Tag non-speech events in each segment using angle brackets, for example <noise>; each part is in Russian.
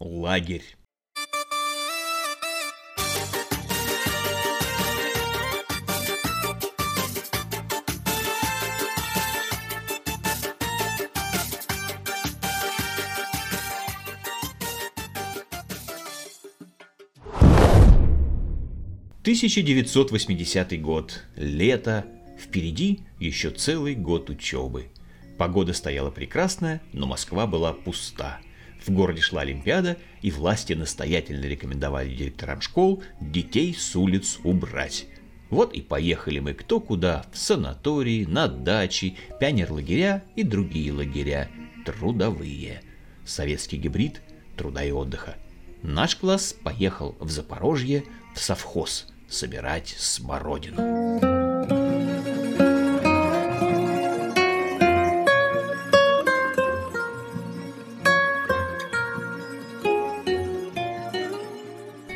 лагерь. Тысяча девятьсот восьмидесятый год. Лето. Впереди еще целый год учебы. Погода стояла прекрасная, но Москва была пуста. В городе шла Олимпиада, и власти настоятельно рекомендовали директорам школ детей с улиц убрать. Вот и поехали мы кто куда, в санатории, на дачи, пионерлагеря и другие лагеря, трудовые. Советский гибрид труда и отдыха. Наш класс поехал в Запорожье в совхоз собирать смородину.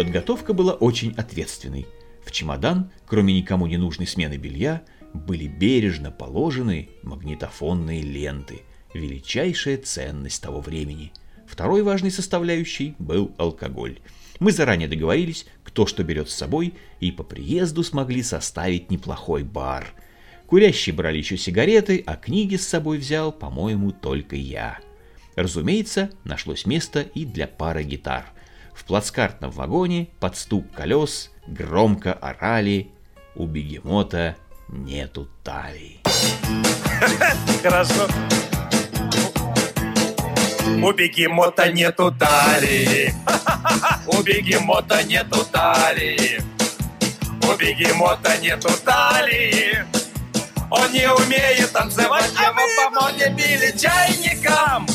Подготовка была очень ответственной. В чемодан, кроме никому не нужной смены белья, были бережно положены магнитофонные ленты, величайшая ценность того времени. Второй важной составляющей был алкоголь. Мы заранее договорились, кто что берет с собой, и по приезду смогли составить неплохой бар. Курящие брали еще сигареты, а книги с собой взял, по-моему, только я. Разумеется, нашлось место и для пары гитар – в плацкартном вагоне под стук колес громко орали «У бегемота нету талии». <laughs> Хорошо. У бегемота нету талии. <laughs> У бегемота нету талии. У бегемота нету талии. Он не умеет танцевать, а мы по моде били чайником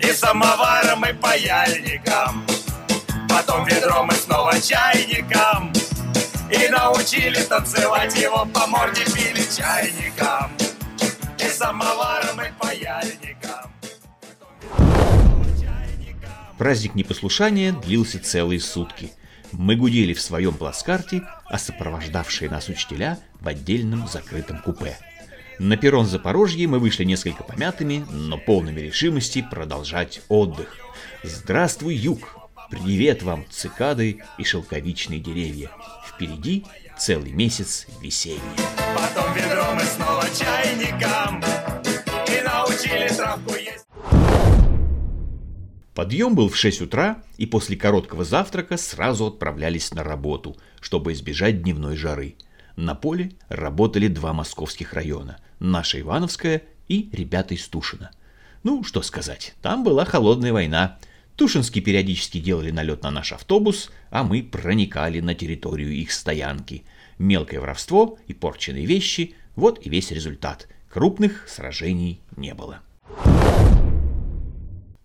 и самоваром и паяльником. Потом ведром и снова чайником И научили танцевать его по морде пили чайником И самоваром и паяльником Праздник непослушания длился целые сутки. Мы гудели в своем плацкарте, а сопровождавшие нас учителя в отдельном закрытом купе. На перрон Запорожья мы вышли несколько помятыми, но полными решимости продолжать отдых. Здравствуй, юг! Привет вам, цикады и шелковичные деревья. Впереди целый месяц веселья. Потом ведром и снова чайником И научили травку есть Подъем был в 6 утра, и после короткого завтрака сразу отправлялись на работу, чтобы избежать дневной жары. На поле работали два московских района – наша Ивановская и ребята из Тушина. Ну, что сказать, там была холодная война – Тушинские периодически делали налет на наш автобус, а мы проникали на территорию их стоянки. Мелкое воровство и порченные вещи – вот и весь результат. Крупных сражений не было.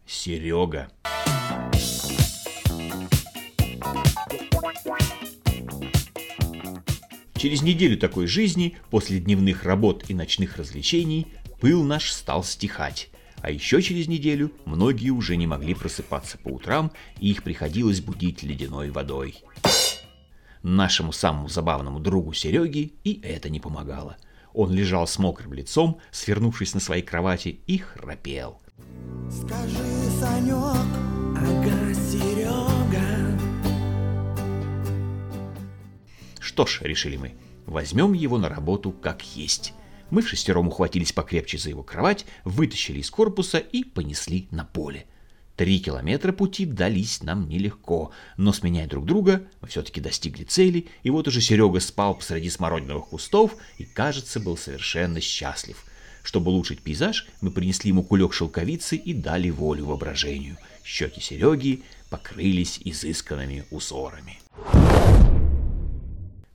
Серега. Через неделю такой жизни, после дневных работ и ночных развлечений, пыл наш стал стихать. А еще через неделю многие уже не могли просыпаться по утрам, и их приходилось будить ледяной водой. Нашему самому забавному другу Сереге и это не помогало. Он лежал с мокрым лицом, свернувшись на своей кровати, и храпел. Скажи, Санек, ага, Серега. Что ж, решили мы, возьмем его на работу как есть. Мы шестером ухватились покрепче за его кровать, вытащили из корпуса и понесли на поле. Три километра пути дались нам нелегко, но сменяя друг друга, мы все-таки достигли цели, и вот уже Серега спал посреди смородиновых кустов и, кажется, был совершенно счастлив. Чтобы улучшить пейзаж, мы принесли ему кулек шелковицы и дали волю воображению. Щеки Сереги покрылись изысканными узорами.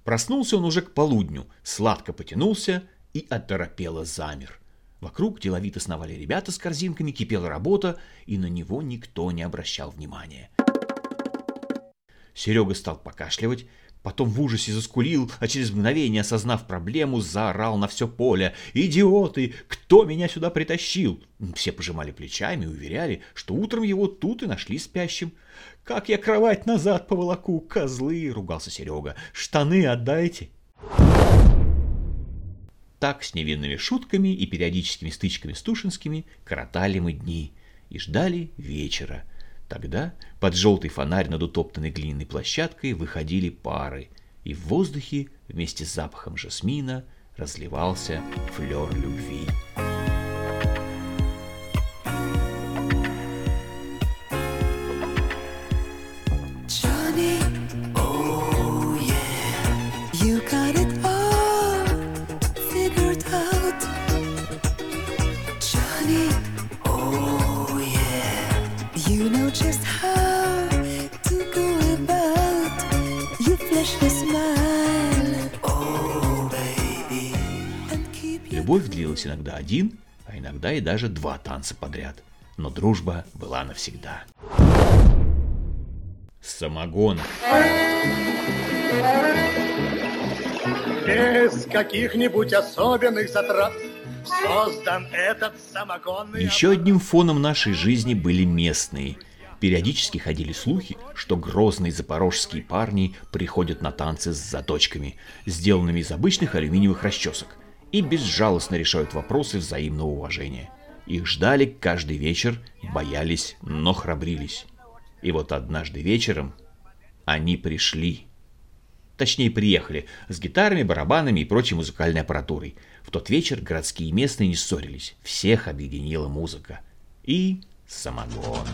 Проснулся он уже к полудню, сладко потянулся, и оторопело замер. Вокруг деловито сновали ребята с корзинками, кипела работа, и на него никто не обращал внимания. Серега стал покашливать, потом в ужасе заскулил, а через мгновение, осознав проблему, заорал на все поле. «Идиоты! Кто меня сюда притащил?» Все пожимали плечами и уверяли, что утром его тут и нашли спящим. «Как я кровать назад поволоку, козлы!» — ругался Серега. «Штаны отдайте!» Так с невинными шутками и периодическими стычками с Тушинскими коротали мы дни и ждали вечера. Тогда под желтый фонарь над утоптанной глиняной площадкой выходили пары, и в воздухе вместе с запахом жасмина разливался флер любви. Любовь длилась иногда один, а иногда и даже два танца подряд. Но дружба была навсегда. Самогон. Без каких-нибудь особенных затрат создан этот самогонный Еще одним фоном нашей жизни были местные. Периодически ходили слухи, что грозные запорожские парни приходят на танцы с заточками, сделанными из обычных алюминиевых расчесок, и безжалостно решают вопросы взаимного уважения. Их ждали каждый вечер, боялись, но храбрились. И вот однажды вечером они пришли. Точнее, приехали с гитарами, барабанами и прочей музыкальной аппаратурой. В тот вечер городские и местные не ссорились. Всех объединила музыка. И самогон.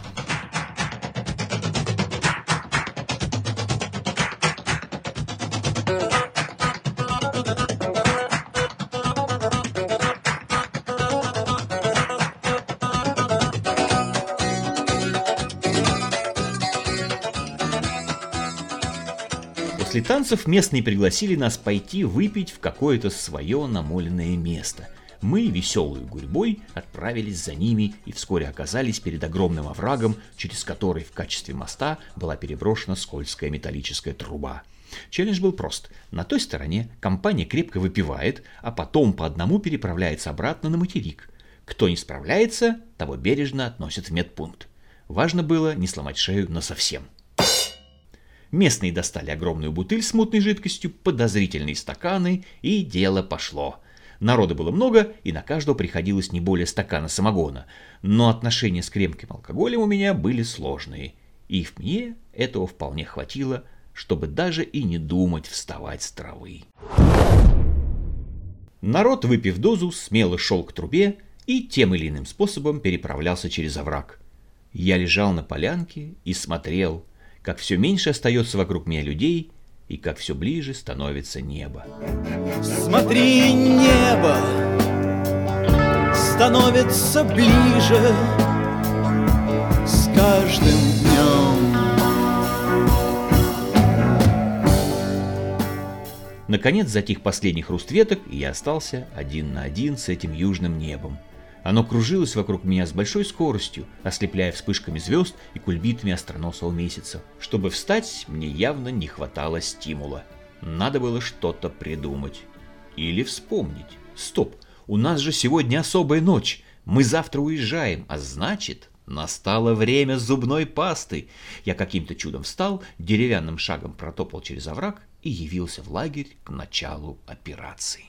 После танцев местные пригласили нас пойти выпить в какое-то свое намоленное место. Мы, веселой гурьбой, отправились за ними и вскоре оказались перед огромным оврагом, через который в качестве моста была переброшена скользкая металлическая труба. Челлендж был прост. На той стороне компания крепко выпивает, а потом по одному переправляется обратно на материк. Кто не справляется, того бережно относят в медпункт. Важно было не сломать шею насовсем. Местные достали огромную бутыль с мутной жидкостью, подозрительные стаканы, и дело пошло. Народа было много, и на каждого приходилось не более стакана самогона. Но отношения с крепким алкоголем у меня были сложные. И в мне этого вполне хватило, чтобы даже и не думать вставать с травы. Народ, выпив дозу, смело шел к трубе и тем или иным способом переправлялся через овраг. Я лежал на полянке и смотрел, как все меньше остается вокруг меня людей и как все ближе становится небо. Смотри, небо становится ближе с каждым днем. Наконец затих последний хруст веток, и я остался один на один с этим южным небом. Оно кружилось вокруг меня с большой скоростью, ослепляя вспышками звезд и кульбитами остроносого месяца. Чтобы встать, мне явно не хватало стимула. Надо было что-то придумать. Или вспомнить. Стоп, у нас же сегодня особая ночь. Мы завтра уезжаем, а значит, настало время зубной пасты. Я каким-то чудом встал, деревянным шагом протопал через овраг и явился в лагерь к началу операции.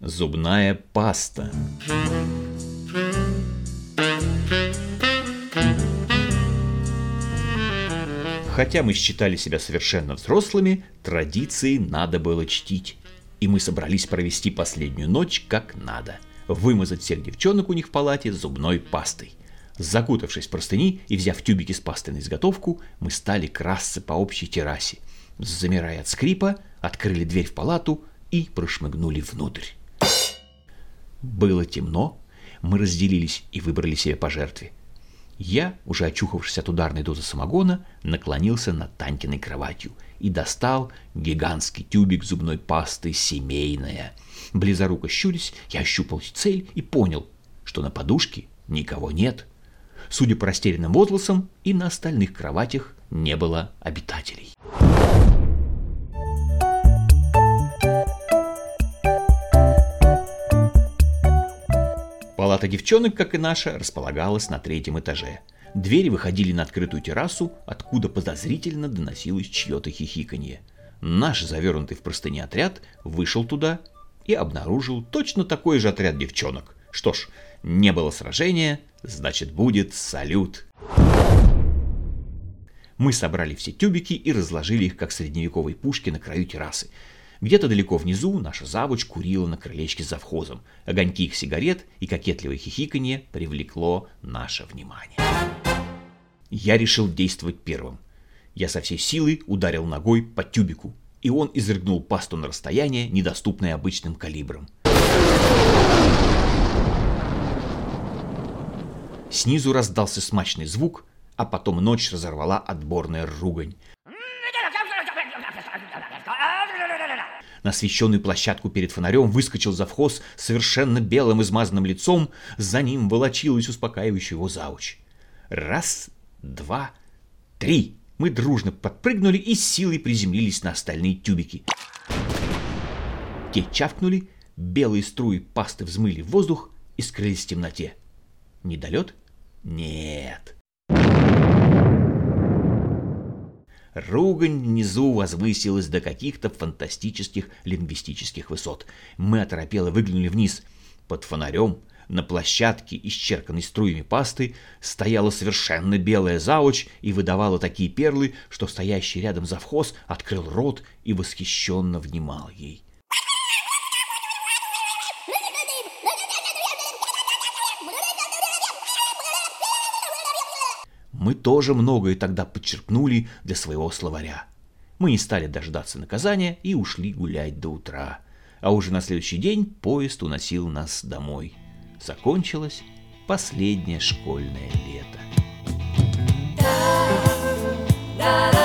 Зубная паста. Хотя мы считали себя совершенно взрослыми, традиции надо было чтить. И мы собрались провести последнюю ночь как надо. Вымазать всех девчонок у них в палате зубной пастой. Закутавшись в простыни и взяв тюбики с пастой на изготовку, мы стали красться по общей террасе. Замирая от скрипа, открыли дверь в палату и прошмыгнули внутрь. Было темно, мы разделились и выбрали себе по жертве. Я, уже очухавшись от ударной дозы самогона, наклонился над Танькиной кроватью и достал гигантский тюбик зубной пасты «Семейная». Близоруко щурясь, я ощупал цель и понял, что на подушке никого нет. Судя по растерянным возгласам, и на остальных кроватях не было обитателей. Палата девчонок, как и наша, располагалась на третьем этаже. Двери выходили на открытую террасу, откуда подозрительно доносилось чье-то хихиканье. Наш завернутый в простыни отряд вышел туда и обнаружил точно такой же отряд девчонок. Что ж, не было сражения, значит будет салют. Мы собрали все тюбики и разложили их, как средневековые пушки на краю террасы. Где-то далеко внизу наша завуч курила на крылечке за вхозом. Огоньки их сигарет и кокетливое хихиканье привлекло наше внимание. Я решил действовать первым. Я со всей силы ударил ногой по тюбику, и он изрыгнул пасту на расстояние, недоступное обычным калибром. Снизу раздался смачный звук, а потом ночь разорвала отборная ругань. На освещенную площадку перед фонарем выскочил завхоз совершенно белым измазанным лицом, за ним волочилась успокаивающая его зауч. Раз, два, три. Мы дружно подпрыгнули и с силой приземлились на остальные тюбики. Те чавкнули, белые струи пасты взмыли в воздух и скрылись в темноте. Недолет? Нет. Ругань внизу возвысилась до каких-то фантастических лингвистических высот. Мы оторопело выглянули вниз. Под фонарем на площадке, исчерканной струями пасты, стояла совершенно белая завуч и выдавала такие перлы, что стоящий рядом завхоз открыл рот и восхищенно внимал ей. Мы тоже многое тогда подчеркнули для своего словаря. Мы не стали дождаться наказания и ушли гулять до утра. А уже на следующий день поезд уносил нас домой. Закончилось последнее школьное лето. da